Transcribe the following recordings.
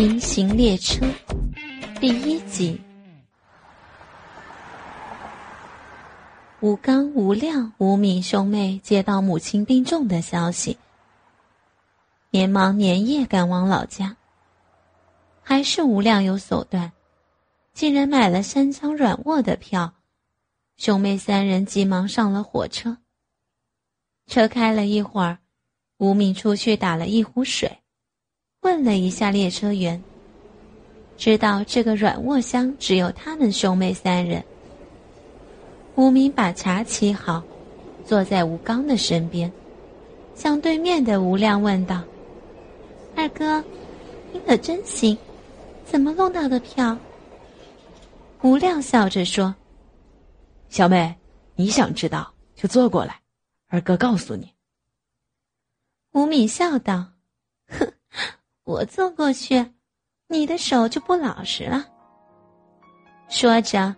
平行列车第一集。吴刚、吴亮、吴敏兄妹接到母亲病重的消息，连忙连夜赶往老家。还是吴亮有手段，竟然买了三张软卧的票。兄妹三人急忙上了火车。车开了一会儿，吴敏出去打了一壶水。问了一下列车员，知道这个软卧箱只有他们兄妹三人。吴明把茶沏好，坐在吴刚的身边，向对面的吴亮问道：“二哥，你可真行，怎么弄到的票？”吴亮笑着说：“小妹，你想知道就坐过来，二哥告诉你。”吴敏笑道：“哼。”我坐过去，你的手就不老实了。说着，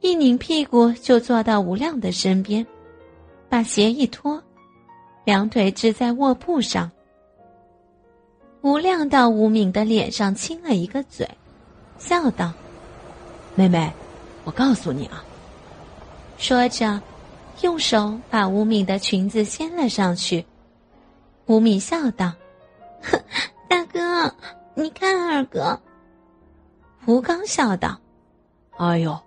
一拧屁股就坐到吴亮的身边，把鞋一脱，两腿支在卧铺上。吴亮到吴敏的脸上亲了一个嘴，笑道：“妹妹，我告诉你啊。”说着，用手把吴敏的裙子掀了上去。吴敏笑道：“哼。”你看二哥。吴刚笑道：“哎呦，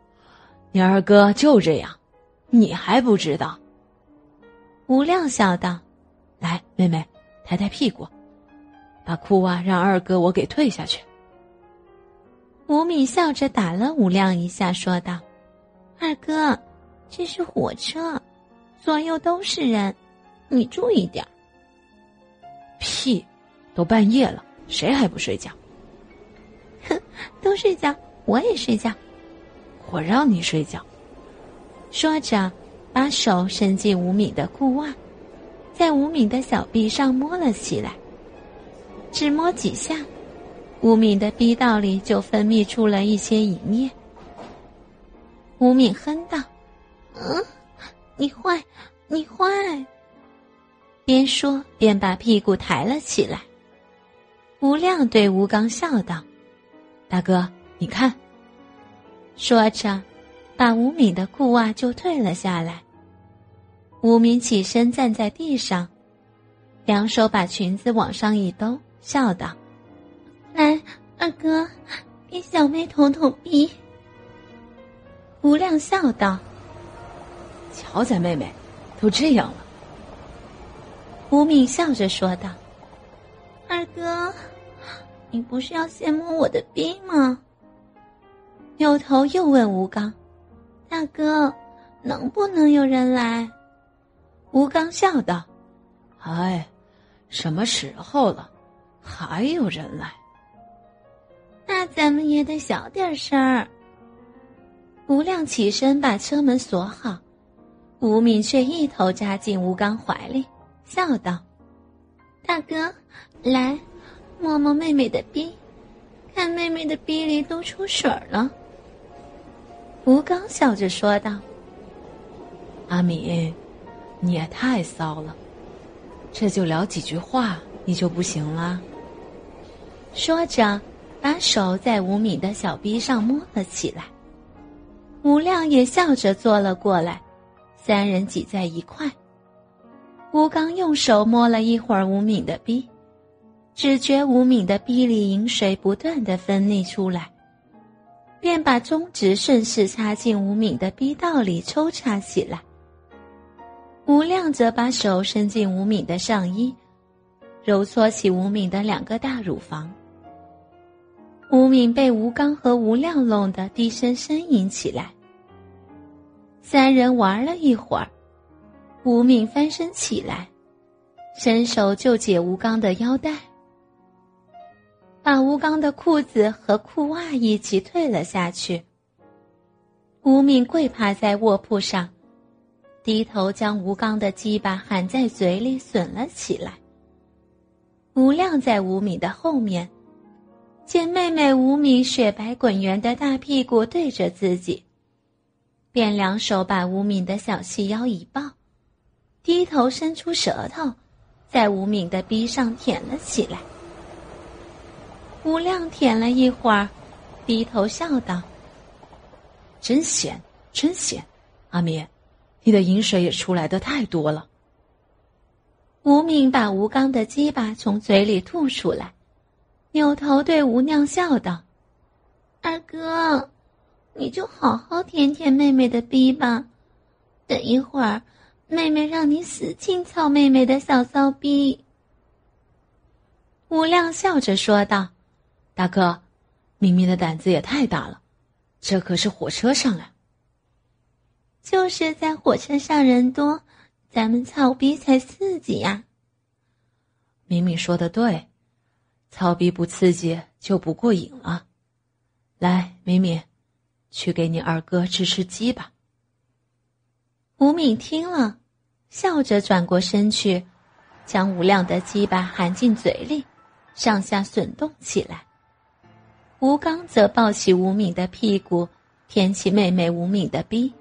你二哥就这样，你还不知道？”吴亮笑道：“来，妹妹，抬抬屁股，把裤袜让二哥我给退下去。”吴敏笑着打了吴亮一下，说道：“二哥，这是火车，左右都是人，你注意点屁！都半夜了，谁还不睡觉？哼，都睡觉，我也睡觉。我让你睡觉。说着，把手伸进吴敏的裤袜，在吴敏的小臂上摸了起来。只摸几下，吴敏的逼道里就分泌出了一些淫液。吴敏哼道：“嗯，你坏，你坏。”边说边把屁股抬了起来。吴亮对吴刚笑道：“大哥，你看。”说着，把吴敏的裤袜就退了下来。吴敏起身站在地上，两手把裙子往上一兜，笑道：“来，二哥，给小妹捅捅鼻。”吴亮笑道：“瞧咱妹妹，都这样了。”吴敏笑着说道。二哥，你不是要先摸我的逼吗？扭头又问吴刚：“大哥，能不能有人来？”吴刚笑道：“哎，什么时候了，还有人来？那咱们也得小点声儿。”吴亮起身把车门锁好，吴敏却一头扎进吴刚怀里，笑道：“大哥。”来，摸摸妹妹的逼，看妹妹的逼里都出水了。吴刚笑着说道：“阿敏，你也太骚了，这就聊几句话，你就不行了。”说着，把手在吴敏的小逼上摸了起来。吴亮也笑着坐了过来，三人挤在一块。吴刚用手摸了一会儿吴敏的逼。只觉吴敏的逼里饮水不断的分泌出来，便把中指顺势插进吴敏的逼道里抽插起来。吴亮则把手伸进吴敏的上衣，揉搓起吴敏的两个大乳房。吴敏被吴刚和吴亮弄得低声呻吟起来。三人玩了一会儿，吴敏翻身起来，伸手就解吴刚的腰带。把吴刚的裤子和裤袜一起退了下去。吴敏跪趴在卧铺上，低头将吴刚的鸡巴含在嘴里吮了起来。吴亮在吴敏的后面，见妹妹吴敏雪白滚圆的大屁股对着自己，便两手把吴敏的小细腰一抱，低头伸出舌头，在吴敏的逼上舔了起来。吴亮舔了一会儿，低头笑道：“真咸，真咸，阿米，你的饮水也出来的太多了。”吴敏把吴刚的鸡巴从嘴里吐出来，扭头对吴亮笑道：“二哥，你就好好舔舔妹妹的逼吧，等一会儿，妹妹让你死亲操妹妹的小骚逼。”吴亮笑着说道。大哥，明明的胆子也太大了，这可是火车上了。就是在火车上人多，咱们操逼才刺激呀。明明说的对，操逼不刺激就不过瘾了。来，明明，去给你二哥吃吃鸡吧。吴敏听了，笑着转过身去，将吴亮的鸡巴含进嘴里，上下吮动起来。吴刚则抱起吴敏的屁股，舔起妹妹吴敏的逼。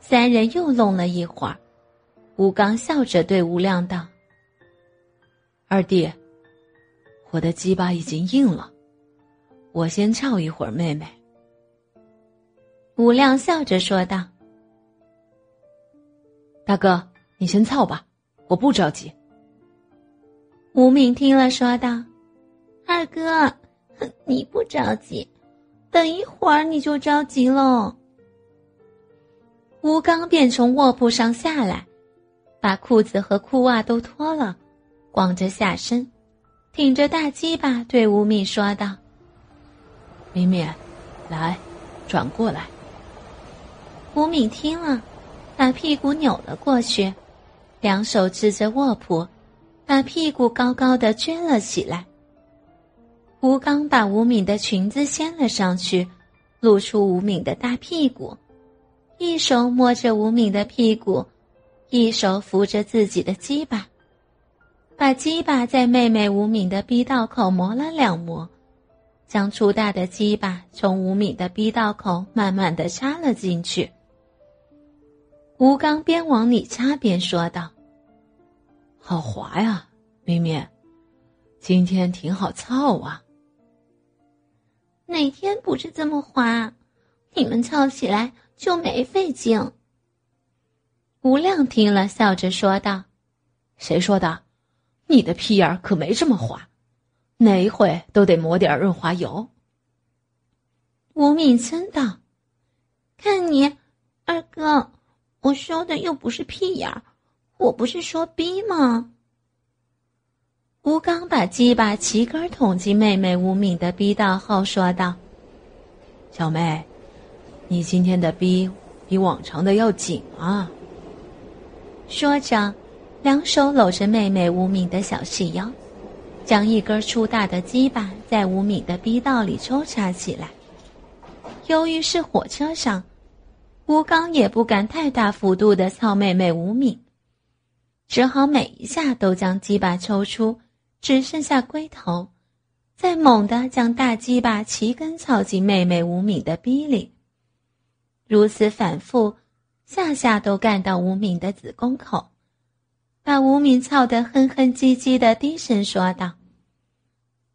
三人又弄了一会儿，吴刚笑着对吴亮道：“二弟，我的鸡巴已经硬了，我先翘一会儿妹妹。”吴亮笑着说道：“大哥，你先操吧，我不着急。”吴敏听了说道：“二哥。”你不着急，等一会儿你就着急喽。吴刚便从卧铺上下来，把裤子和裤袜都脱了，光着下身，挺着大鸡巴对吴敏说道：“敏敏，来，转过来。”吴敏听了，把屁股扭了过去，两手支着卧铺，把屁股高高的撅了起来。吴刚把吴敏的裙子掀了上去，露出吴敏的大屁股，一手摸着吴敏的屁股，一手扶着自己的鸡巴，把鸡巴在妹妹吴敏的逼道口磨了两磨，将粗大的鸡巴从吴敏的逼道口慢慢的插了进去。吴刚边往里插边说道：“好滑呀，敏敏，今天挺好操啊。”哪天不是这么滑？你们操起来就没费劲。吴亮听了，笑着说道：“谁说的？你的屁眼可没这么滑，哪一回都得抹点润滑油。”吴敏琛道：“看你，二哥，我说的又不是屁眼儿，我不是说逼吗？”吴刚把鸡巴齐根捅进妹妹吴敏的逼道后，说道：“小妹，你今天的逼比往常的要紧啊。”说着，两手搂着妹妹吴敏的小细腰，将一根粗大的鸡巴在吴敏的逼道里抽插起来。由于是火车上，吴刚也不敢太大幅度的操妹妹吴敏，只好每一下都将鸡巴抽出。只剩下龟头，再猛地将大鸡巴齐根操进妹妹吴敏的逼里，如此反复，下下都干到吴敏的子宫口，把吴敏操得哼哼唧唧的，低声说道：“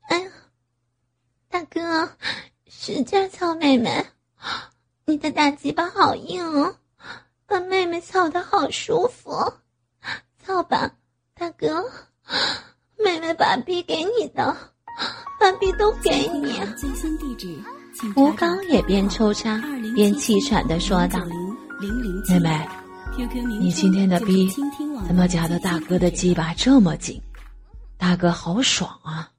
哎呀，大哥，使劲操妹妹，你的大鸡巴好硬哦，把妹妹操的好舒服，操吧，大哥。”妹妹把币给你的，把币都给你。吴刚也边抽插边气喘的说道：“妹妹，你今天的币怎么夹的大哥的鸡巴这么紧？大哥好爽啊！”